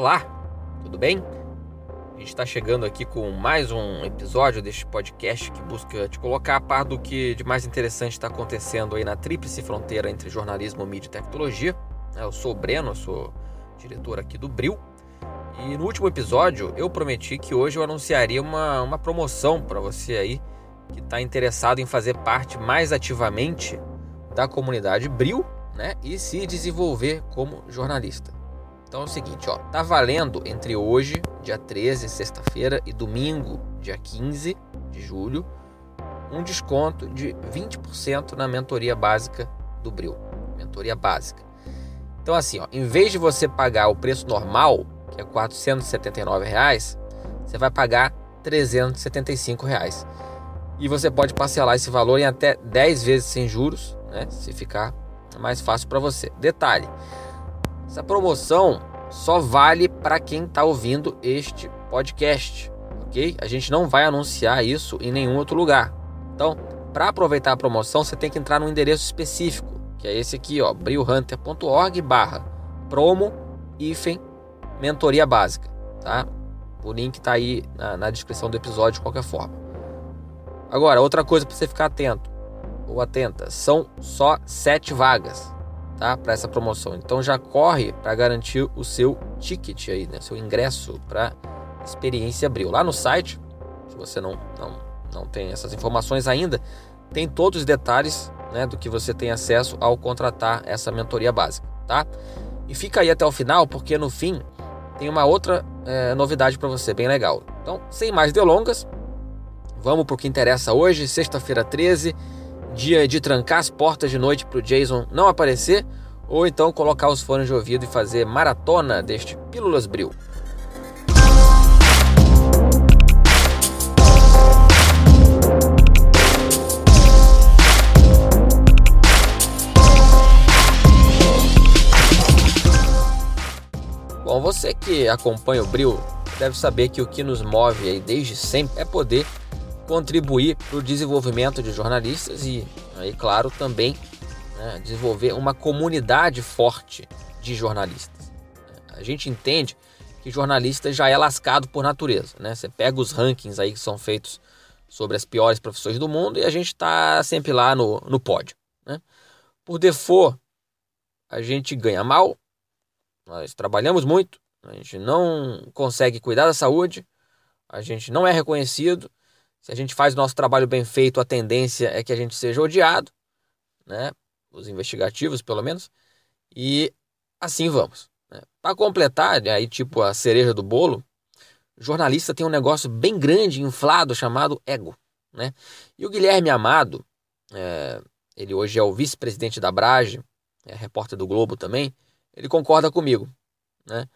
Olá, tudo bem? A gente está chegando aqui com mais um episódio deste podcast que busca te colocar a par do que de mais interessante está acontecendo aí na tríplice fronteira entre jornalismo, mídia e tecnologia. Eu sou o Breno, sou diretor aqui do Bril. E no último episódio eu prometi que hoje eu anunciaria uma, uma promoção para você aí que está interessado em fazer parte mais ativamente da comunidade Bril né, e se desenvolver como jornalista. Então é o seguinte, ó, tá valendo entre hoje, dia 13, sexta-feira, e domingo, dia 15 de julho, um desconto de 20% na mentoria básica do Bril. Mentoria básica. Então assim, ó, em vez de você pagar o preço normal, que é 479 reais, você vai pagar 375 reais. E você pode parcelar esse valor em até 10 vezes sem juros, né, se ficar mais fácil para você. Detalhe, essa promoção só vale para quem está ouvindo este podcast, ok? A gente não vai anunciar isso em nenhum outro lugar. Então, para aproveitar a promoção, você tem que entrar no endereço específico, que é esse aqui, ó, brilhunter.org barra promo hífen mentoria básica, tá? O link está aí na, na descrição do episódio de qualquer forma. Agora, outra coisa para você ficar atento ou atenta, são só sete vagas tá? Para essa promoção. Então já corre para garantir o seu ticket aí, né? Seu ingresso para experiência Abril. Lá no site, se você não, não, não tem essas informações ainda, tem todos os detalhes né, do que você tem acesso ao contratar essa mentoria básica, tá? E fica aí até o final, porque no fim tem uma outra é, novidade para você, bem legal. Então, sem mais delongas, vamos para o que interessa hoje, sexta-feira 13 dia de trancar as portas de noite para o Jason não aparecer, ou então colocar os fones de ouvido e fazer maratona deste Pílulas Bril. Bom, você que acompanha o Bril deve saber que o que nos move aí desde sempre é poder contribuir para o desenvolvimento de jornalistas e, aí, claro, também né, desenvolver uma comunidade forte de jornalistas. A gente entende que jornalista já é lascado por natureza. Né? Você pega os rankings aí que são feitos sobre as piores profissões do mundo e a gente está sempre lá no, no pódio. Né? Por default, a gente ganha mal, nós trabalhamos muito, a gente não consegue cuidar da saúde, a gente não é reconhecido se a gente faz o nosso trabalho bem feito, a tendência é que a gente seja odiado, né? Os investigativos, pelo menos. E assim vamos. Né? Para completar, né, aí tipo a cereja do bolo, jornalista tem um negócio bem grande, inflado, chamado ego. Né? E o Guilherme Amado, é, ele hoje é o vice-presidente da Brage, é repórter do Globo também, ele concorda comigo né,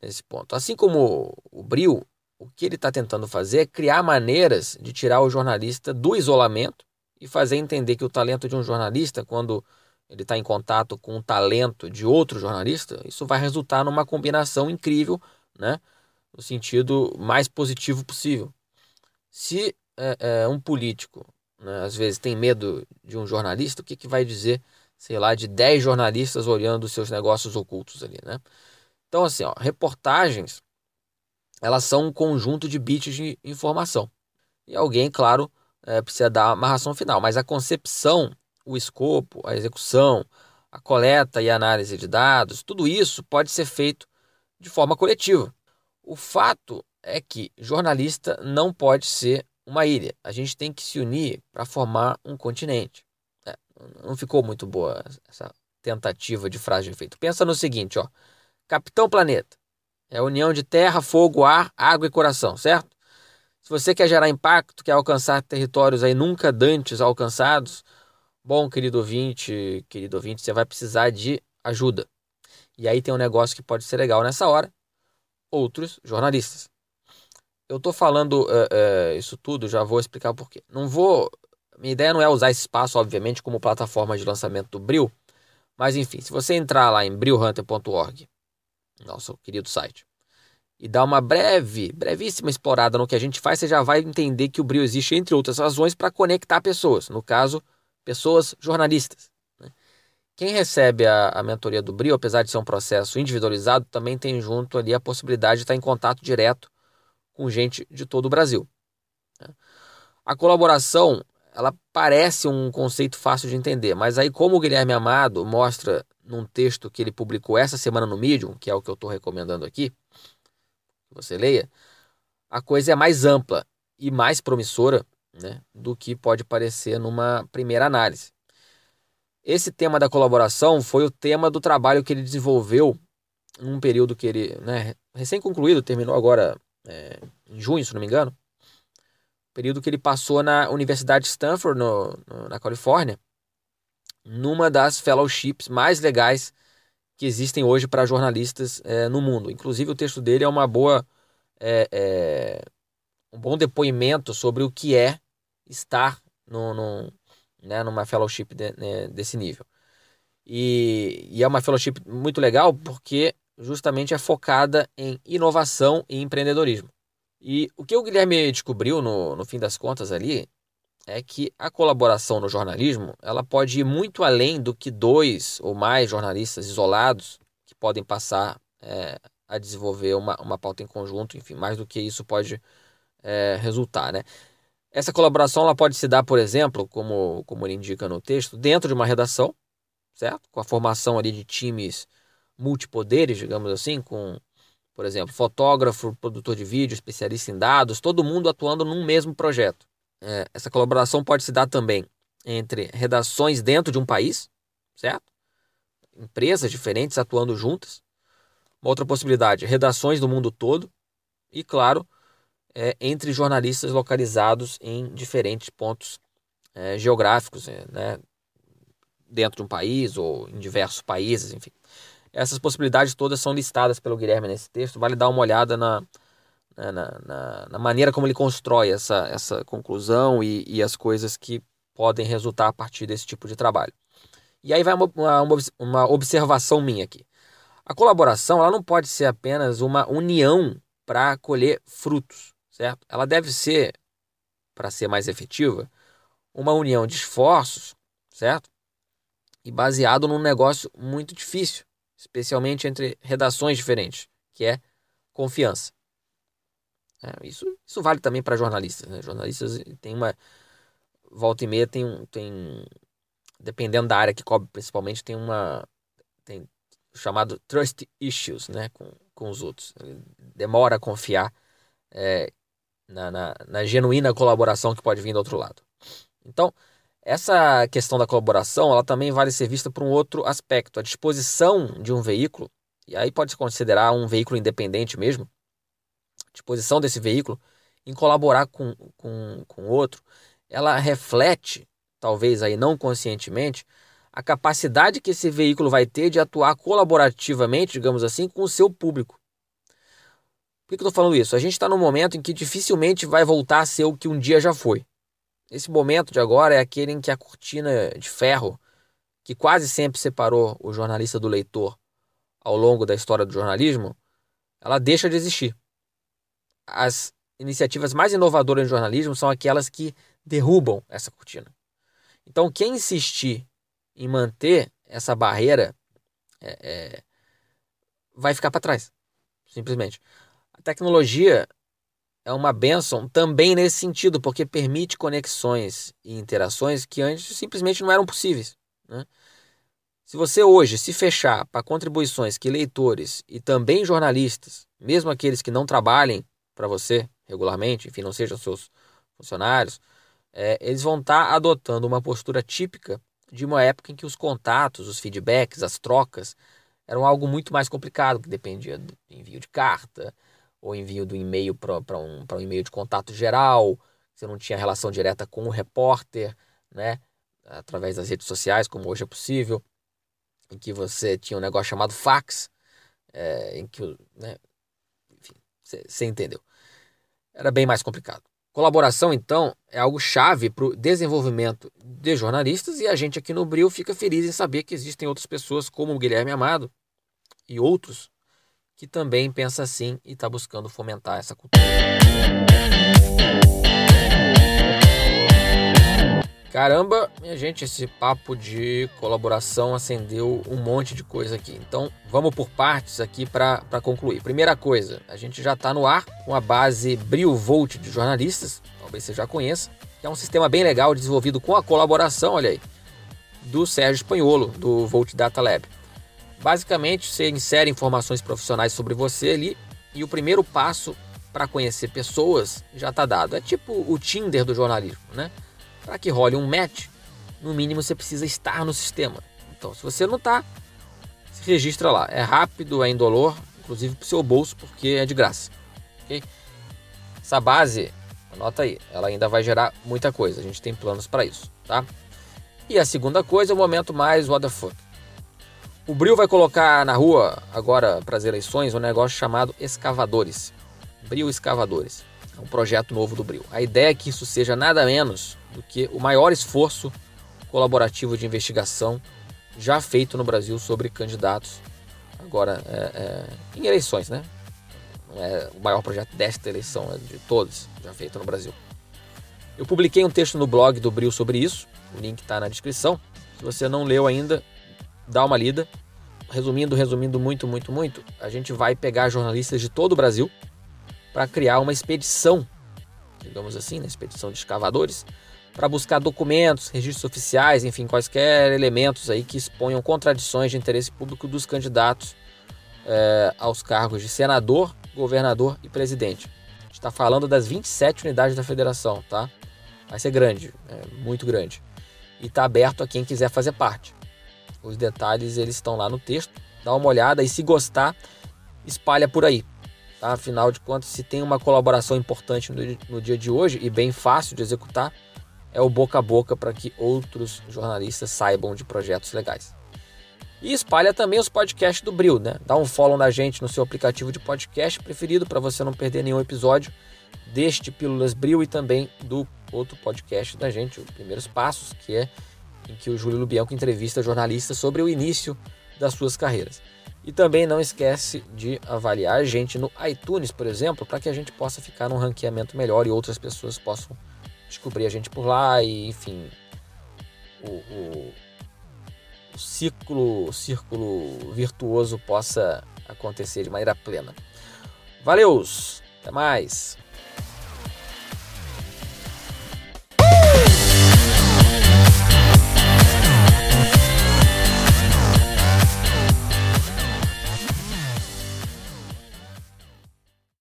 nesse ponto. Assim como o Bril, o que ele está tentando fazer é criar maneiras de tirar o jornalista do isolamento e fazer entender que o talento de um jornalista, quando ele está em contato com o talento de outro jornalista, isso vai resultar numa combinação incrível, né? no sentido mais positivo possível. Se é, é, um político, né, às vezes, tem medo de um jornalista, o que, que vai dizer, sei lá, de 10 jornalistas olhando os seus negócios ocultos ali, né? Então, assim, ó, reportagens elas são um conjunto de bits de informação. E alguém, claro, é, precisa dar uma amarração final, mas a concepção, o escopo, a execução, a coleta e análise de dados, tudo isso pode ser feito de forma coletiva. O fato é que jornalista não pode ser uma ilha. A gente tem que se unir para formar um continente. É, não ficou muito boa essa tentativa de frase de efeito. Pensa no seguinte, ó. Capitão Planeta. É a união de terra, fogo, ar, água e coração, certo? Se você quer gerar impacto, quer alcançar territórios aí nunca dantes alcançados, bom, querido ouvinte, querido ouvinte, você vai precisar de ajuda. E aí tem um negócio que pode ser legal nessa hora, outros jornalistas. Eu estou falando uh, uh, isso tudo, já vou explicar o porquê. Não vou. Minha ideia não é usar esse espaço, obviamente, como plataforma de lançamento do Bril, mas enfim, se você entrar lá em brilhunter.org nosso querido site, e dar uma breve, brevíssima explorada no que a gente faz, você já vai entender que o Brio existe, entre outras razões, para conectar pessoas, no caso, pessoas jornalistas, né? quem recebe a, a mentoria do Brio, apesar de ser um processo individualizado, também tem junto ali a possibilidade de estar em contato direto com gente de todo o Brasil. Né? A colaboração, ela parece um conceito fácil de entender, mas aí como o Guilherme Amado mostra num texto que ele publicou essa semana no Medium, que é o que eu estou recomendando aqui, que você leia, a coisa é mais ampla e mais promissora né, do que pode parecer numa primeira análise. Esse tema da colaboração foi o tema do trabalho que ele desenvolveu num período que ele, né, recém-concluído, terminou agora é, em junho, se não me engano, período que ele passou na Universidade de Stanford, no, no, na Califórnia, numa das fellowships mais legais que existem hoje para jornalistas é, no mundo. Inclusive, o texto dele é uma boa, é, é, um bom depoimento sobre o que é estar no, no né, numa fellowship de, né, desse nível. E, e, é uma fellowship muito legal porque justamente é focada em inovação e empreendedorismo. E o que o Guilherme descobriu no, no fim das contas ali é que a colaboração no jornalismo ela pode ir muito além do que dois ou mais jornalistas isolados que podem passar é, a desenvolver uma, uma pauta em conjunto, enfim, mais do que isso pode é, resultar, né? Essa colaboração ela pode se dar, por exemplo, como, como ele indica no texto, dentro de uma redação, certo? Com a formação ali de times multipoderes, digamos assim, com, por exemplo, fotógrafo, produtor de vídeo, especialista em dados, todo mundo atuando num mesmo projeto. É, essa colaboração pode se dar também entre redações dentro de um país, certo? Empresas diferentes atuando juntas. Uma outra possibilidade, redações do mundo todo. E, claro, é, entre jornalistas localizados em diferentes pontos é, geográficos, é, né, dentro de um país ou em diversos países, enfim. Essas possibilidades todas são listadas pelo Guilherme nesse texto. Vale dar uma olhada na, na, na, na maneira como ele constrói essa, essa conclusão e, e, as coisas que podem resultar a partir desse tipo de trabalho. E aí vai uma, uma, uma observação minha aqui. A colaboração ela não pode ser apenas uma união para colher frutos certo? Ela deve ser, para ser mais efetiva, uma união de esforços, certo? E baseado num negócio muito difícil, especialmente entre redações diferentes, que é confiança. É, isso, isso vale também para jornalistas. Né? Jornalistas têm uma. Volta e meia tem, tem. Dependendo da área que cobre, principalmente, tem uma. Tem chamado trust issues né? com, com os outros. Demora a confiar é, na, na, na genuína colaboração que pode vir do outro lado. Então, essa questão da colaboração, ela também vale ser vista por um outro aspecto, a disposição de um veículo, e aí pode se considerar um veículo independente mesmo, disposição desse veículo em colaborar com, com, com outro, ela reflete, talvez aí não conscientemente, a capacidade que esse veículo vai ter de atuar colaborativamente, digamos assim, com o seu público. Por que eu estou falando isso? A gente está num momento em que dificilmente vai voltar a ser o que um dia já foi. Esse momento de agora é aquele em que a cortina de ferro, que quase sempre separou o jornalista do leitor ao longo da história do jornalismo, ela deixa de existir. As iniciativas mais inovadoras em jornalismo são aquelas que derrubam essa cortina. Então, quem insistir em manter essa barreira é, é, vai ficar para trás, simplesmente. A tecnologia é uma benção também nesse sentido, porque permite conexões e interações que antes simplesmente não eram possíveis. Né? Se você hoje se fechar para contribuições que leitores e também jornalistas, mesmo aqueles que não trabalhem para você regularmente, enfim, não sejam seus funcionários, é, eles vão estar tá adotando uma postura típica de uma época em que os contatos, os feedbacks, as trocas eram algo muito mais complicado, que dependia do envio de carta, ou envio do e-mail para um, um e-mail de contato geral, você não tinha relação direta com o repórter, né? Através das redes sociais, como hoje é possível, em que você tinha um negócio chamado fax, é, em que, né? Você entendeu. Era bem mais complicado. Colaboração, então, é algo chave para o desenvolvimento de jornalistas e a gente aqui no Bril fica feliz em saber que existem outras pessoas como o Guilherme Amado e outros que também pensa assim e está buscando fomentar essa cultura. Caramba, minha gente, esse papo de colaboração acendeu um monte de coisa aqui. Então, vamos por partes aqui para concluir. Primeira coisa, a gente já está no ar com a base BrioVolt de jornalistas, talvez você já conheça, que é um sistema bem legal desenvolvido com a colaboração, olha aí, do Sérgio Espanholo, do Volt Data Lab. Basicamente, você insere informações profissionais sobre você ali e o primeiro passo para conhecer pessoas já está dado. É tipo o Tinder do jornalismo, né? Para que role um match, no mínimo você precisa estar no sistema. Então, se você não está, se registra lá. É rápido, é indolor, inclusive para o seu bolso, porque é de graça. Okay? Essa base, anota aí, ela ainda vai gerar muita coisa. A gente tem planos para isso, tá? E a segunda coisa é o momento mais what the fuck. O Bril vai colocar na rua, agora para as eleições, um negócio chamado Escavadores. Bril Escavadores. Um projeto novo do Bril. A ideia é que isso seja nada menos do que o maior esforço colaborativo de investigação já feito no Brasil sobre candidatos, agora é, é, em eleições, né? É o maior projeto desta eleição, é de todos já feito no Brasil. Eu publiquei um texto no blog do Bril sobre isso, o link está na descrição. Se você não leu ainda, dá uma lida. Resumindo, resumindo muito, muito, muito, a gente vai pegar jornalistas de todo o Brasil para criar uma expedição, digamos assim, uma né? expedição de escavadores, para buscar documentos, registros oficiais, enfim, quaisquer elementos aí que exponham contradições de interesse público dos candidatos é, aos cargos de senador, governador e presidente. A gente está falando das 27 unidades da federação, tá? Vai ser grande, é, muito grande. E está aberto a quem quiser fazer parte. Os detalhes eles estão lá no texto. Dá uma olhada e se gostar, espalha por aí. Tá? Afinal de contas, se tem uma colaboração importante no, no dia de hoje e bem fácil de executar, é o boca a boca para que outros jornalistas saibam de projetos legais. E espalha também os podcasts do Bril, né? Dá um follow na gente no seu aplicativo de podcast preferido para você não perder nenhum episódio deste Pílulas Bril e também do outro podcast da gente, o Primeiros Passos, que é em que o Júlio Lubianco entrevista jornalistas sobre o início das suas carreiras. E também não esquece de avaliar a gente no iTunes, por exemplo, para que a gente possa ficar num ranqueamento melhor e outras pessoas possam descobrir a gente por lá e, enfim, o, o, o ciclo, círculo virtuoso possa acontecer de maneira plena. Valeus, até mais!